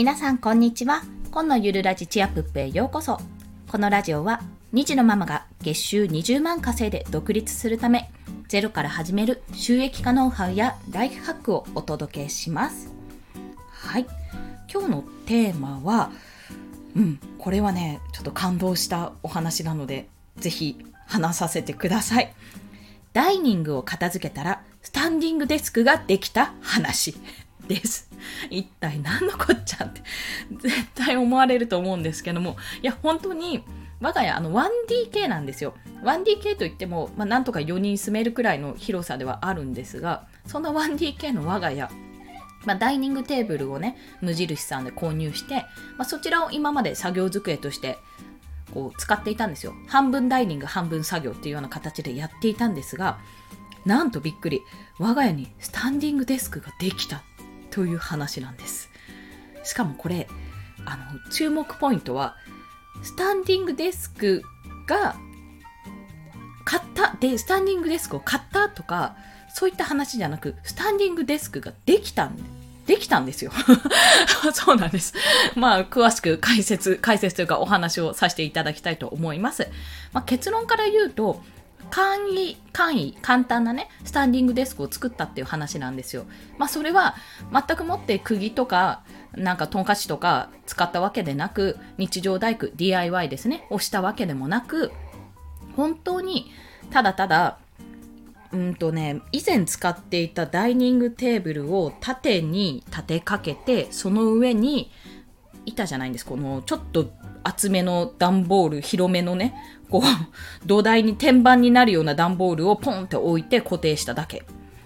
皆さんこんにちは。今のゆるラジチアプップへようこそ。このラジオは2児のママが月収20万稼いで独立するためゼロから始める収益化ノウハウやライフハックをお届けします。はい。今日のテーマはうんこれはねちょっと感動したお話なのでぜひ話させてください。ダイニングを片付けたらスタンディングデスクができた話。です。一体何のこっちゃって絶対思われると思うんですけども、いや、本当に我が家あの 1DK なんですよ。1DK といっても、まあ、なんとか4人住めるくらいの広さではあるんですが、そんな 1DK の我が家、まあ、ダイニングテーブルをね、無印さんで購入して、まあ、そちらを今まで作業机としてこう使っていたんですよ。半分ダイニング、半分作業っていうような形でやっていたんですが、なんとびっくり、我が家にスタンディングデスクができたという話なんです。しかもこれ、あの、注目ポイントは、スタンディングデスクが買った、で、スタンディングデスクを買ったとか、そういった話じゃなく、スタンディングデスクができたんできたんですよ。そうなんです。まあ、詳しく解説、解説というかお話をさせていただきたいと思います。まあ、結論から言うと、簡易、簡易、簡単なね、スタンディングデスクを作ったっていう話なんですよ。まあそれは全くもって釘とか、なんかトンカチとか使ったわけでなく、日常大工、DIY ですね、をしたわけでもなく、本当にただただ、うんとね、以前使っていたダイニングテーブルを縦に立てかけて、その上に板じゃないんです。このちょっと厚めの段ボール、広めのね、こう、土台に天板になるような段ボールをポンって置いて固定しただけ。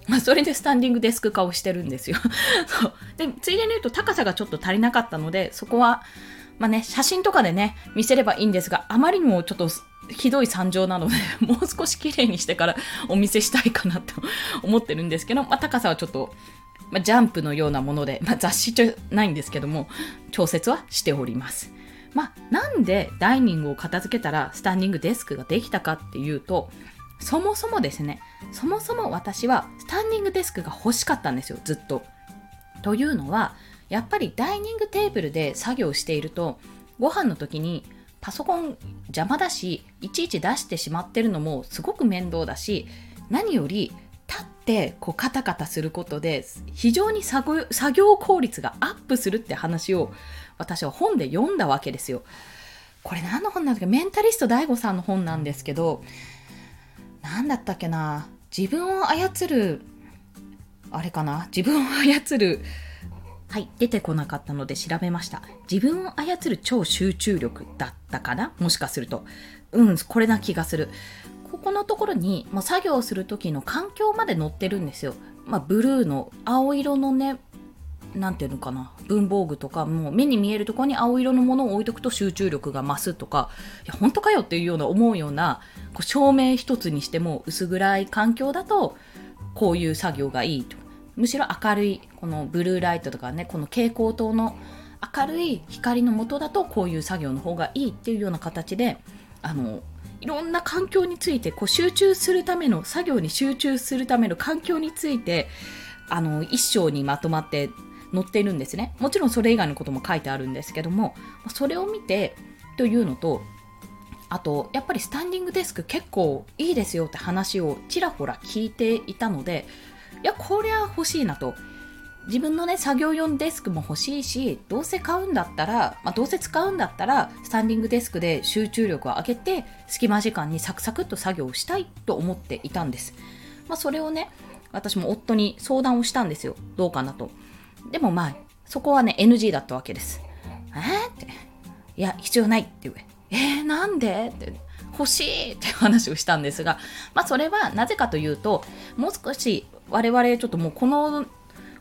まあ、それでスタンディングデスク化をしてるんですよ。そう。で、ついでに言うと高さがちょっと足りなかったので、そこは、まあね、写真とかでね、見せればいいんですが、あまりにもちょっとひどい惨状なので、もう少し綺麗にしてからお見せしたいかなと 思ってるんですけど、まあ、高さはちょっと、まあ、ジャンプのようなもので、まあ、雑誌じゃないんですけども、調節はしております。まあ、なんでダイニングを片付けたらスタンディングデスクができたかっていうと、そもそもですね、そもそも私はスタンディングデスクが欲しかったんですよ、ずっと。というのは、やっぱりダイニングテーブルで作業していると、ご飯の時にパソコン邪魔だし、いちいち出してしまってるのもすごく面倒だし、何より立ってこうカタカタすることで非常に作業効率がアップするって話を私は本で読んだわけですよ。これ何の本なんだっけメンタリスト DAIGO さんの本なんですけど、何だったっけな？自分を操る、あれかな？自分を操る、はい、出てこなかったので調べました。自分を操る超集中力だったかな？もしかすると。うん、これな気がする。ここのところに、もう作業する時の環境まで載ってるんですよ。まあ、ブルーの青色のね、何ていうのかな？文房具とかもう目に見えるところに青色のものを置いとくと集中力が増すとかいや本当かよっていうような思うようなこう照明一つにしても薄暗い環境だとこういう作業がいいと。むしろ明るいこのブルーライトとかねこの蛍光灯の明るい光の下だとこういう作業の方がいいっていうような形であのいろんな環境についてこう集中するための作業に集中するための環境についてあの一章にまとまって載ってるんですね。もちろんそれ以外のことも書いてあるんですけども、それを見てというのと、あと、やっぱりスタンディングデスク結構いいですよって話をちらほら聞いていたので、いや、こりゃ欲しいなと。自分のね、作業用のデスクも欲しいし、どうせ買うんだったら、まあ、どうせ使うんだったら、スタンディングデスクで集中力を上げて、隙間時間にサクサクっと作業をしたいと思っていたんです。まあ、それをね、私も夫に相談をしたんですよ。どうかなと。でもまあ、そこはね、NG だったわけです。えー、って。いや、必要ないって言う。えー、なんでって。欲しいって話をしたんですが、まあそれはなぜかというと、もう少し我々ちょっともうこの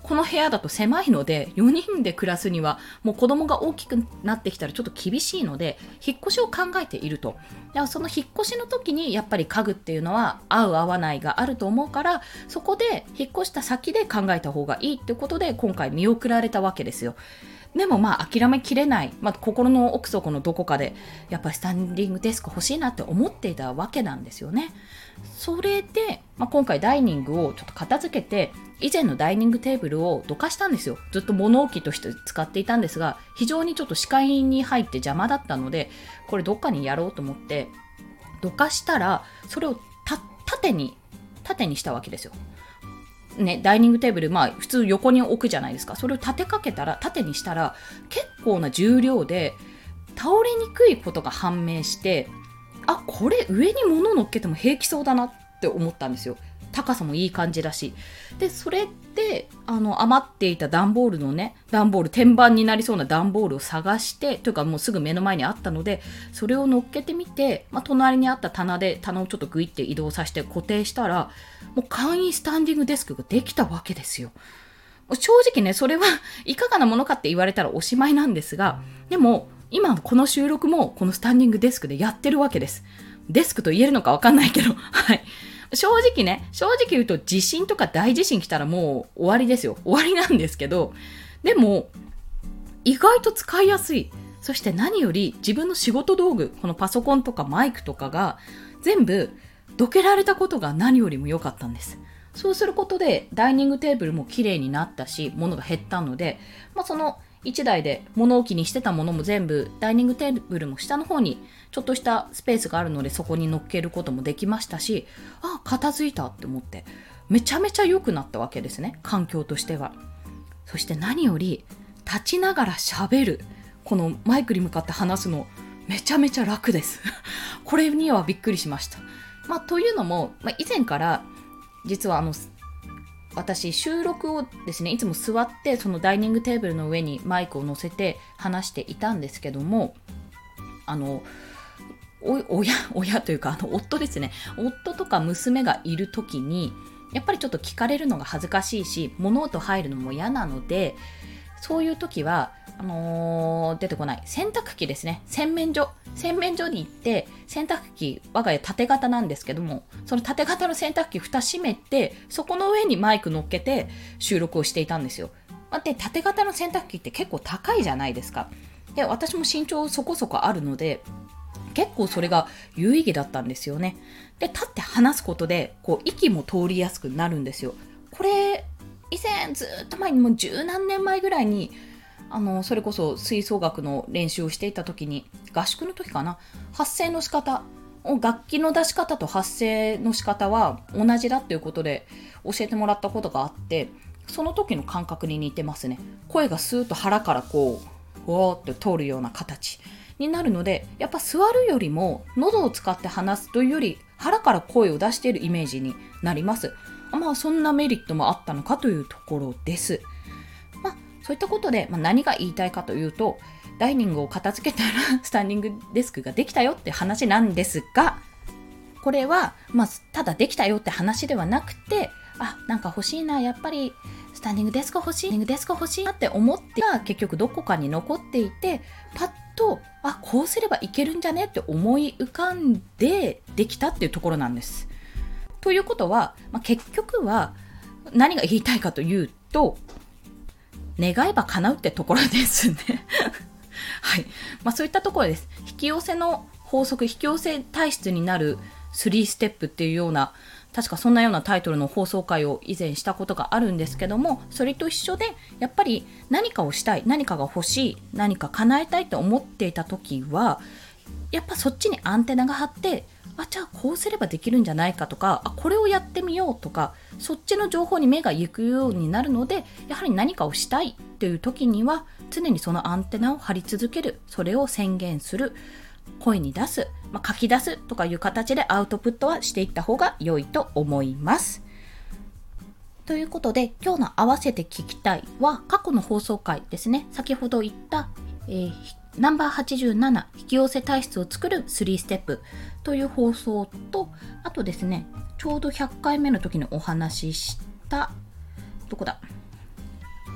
この部屋だと狭いので、4人で暮らすには、もう子供が大きくなってきたらちょっと厳しいので、引っ越しを考えていると。だからその引っ越しの時にやっぱり家具っていうのは合う合わないがあると思うから、そこで引っ越した先で考えた方がいいってことで、今回見送られたわけですよ。でもまあ諦めきれない、まあ、心の奥底のどこかでやっぱりスタンディングデスク欲しいなって思っていたわけなんですよね。それで、まあ、今回ダイニングをちょっと片付けて以前のダイニングテーブルをどかしたんですよ。ずっと物置として使っていたんですが非常にちょっと視界に入って邪魔だったのでこれどっかにやろうと思ってどかしたらそれを縦に縦にしたわけですよ。ね、ダイニングテーブル、まあ普通横に置くじゃないですか。それを立てかけたら、縦にしたら結構な重量で倒れにくいことが判明して、あ、これ上に物乗っけても平気そうだなって思ったんですよ。高さもいい感じだし。で、それで、あの、余っていた段ボールのね、段ボール、天板になりそうな段ボールを探して、というかもうすぐ目の前にあったので、それを乗っけてみて、まあ、隣にあった棚で、棚をちょっとグイって移動させて固定したら、もう簡易スタンディングデスクができたわけですよ。正直ね、それはいかがなものかって言われたらおしまいなんですが、でも、今この収録もこのスタンディングデスクでやってるわけです。デスクと言えるのかわかんないけど、はい。正直ね、正直言うと地震とか大地震来たらもう終わりですよ。終わりなんですけど、でも、意外と使いやすい。そして何より自分の仕事道具、このパソコンとかマイクとかが全部どけられたことが何よりも良かったんです。そうすることでダイニングテーブルも綺麗になったし、物が減ったので、まあ、その1台で物置にしてたものも全部ダイニングテーブルも下の方にちょっとしたスペースがあるのでそこに乗っけることもできましたしあ片付いたって思って。めちゃめちゃ良くなったわけですね環境としては。そして何より立ちながら喋る。このマイクに向かって話すのめちゃめちゃ楽です。これにはびっくりしました。まあというのも、まあ、以前から実はあの私収録をですねいつも座ってそのダイニングテーブルの上にマイクを乗せて話していたんですけどもあの親親というかあの夫ですね。夫とか娘がいる時にやっぱりちょっと聞かれるのが恥ずかしいし物音入るのも嫌なのでそういう時はあのー、出てこない。洗濯機ですね。洗面所。洗面所に行って洗濯機我が家縦型なんですけどもその縦型の洗濯機蓋閉めてそこの上にマイク乗っけて収録をしていたんですよ。で縦型の洗濯機って結構高いじゃないですか。で私も身長そこそこあるので結構それが有意義だったんですよね。で立って話すことでこう息も通りやすくなるんですよ。これ以前ずっと前にもう十何年前ぐらいにあのそれこそ吹奏楽の練習をしていた時に合宿の時かな。発声の仕方を楽器の出し方と発声の仕方は同じだっていうことで教えてもらったことがあってその時の感覚に似てますね。声がスーッと腹からこううおーって通るような形になるのでやっぱ座るよりも喉を使って話すというより腹から声を出しているイメージになります。まあそんなメリットもあったのかというところです。そういったことで、まあ、何が言いたいかというと、ダイニングを片付けたら スタンディングデスクができたよって話なんですが、これは、まあ、ただできたよって話ではなくて、あ、なんか欲しいな、やっぱりスタンディングデスク欲しい、デスク欲しいなって思っては結局どこかに残っていて、パッと、あ、こうすればいけるんじゃねって思い浮かんでできたっていうところなんです。ということは、まあ、結局は何が言いたいかというと、願えば叶うってところですね はい。まあそういったところです。引き寄せの法則、引き寄せ体質になる3ステップっていうような、確かそんなようなタイトルの放送回を以前したことがあるんですけども、それと一緒で、やっぱり何かをしたい、何かが欲しい、何か叶えたいと思っていた時は、やっぱそっちにアンテナが張って、あじゃあこうすればできるんじゃないかとかあこれをやってみようとかそっちの情報に目が行くようになるのでやはり何かをしたいという時には常にそのアンテナを張り続ける。それを宣言する。声に出す、まあ、書き出すとかいう形でアウトプットはしていった方が良いと思います。ということで今日の合わせて聞きたいは過去の放送回ですね。先ほど言った、えー、ナンバー87引き寄せ体質を作る3ステップという放送とあとですねちょうど100回目の時にお話ししたどこだ？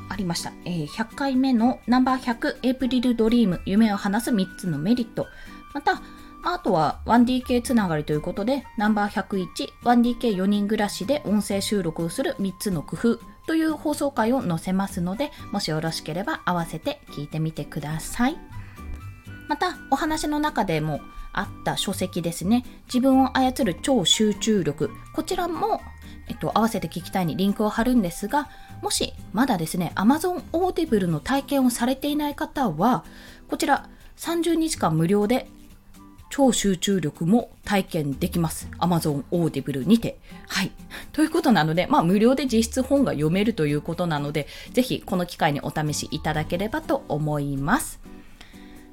ありました、えー、100回目のナンバー100エイプリルドリーム夢を話す3つのメリット。またあとは 1DK つながりということでナンバー101、1DK4 人暮らしで音声収録をする3つの工夫という放送回を載せますので、もしよろしければ合わせて聞いてみてください。また、お話の中でもあった書籍ですね。自分を操る超集中力。こちらも、えっと、合わせて聞きたいにリンクを貼るんですが、もしまだですね、Amazon Audible の体験をされていない方は、こちら30日間無料で超集中力も体験できます。Amazon Audible にて。はい。ということなので、まあ無料で実質本が読めるということなので、ぜひこの機会にお試しいただければと思います。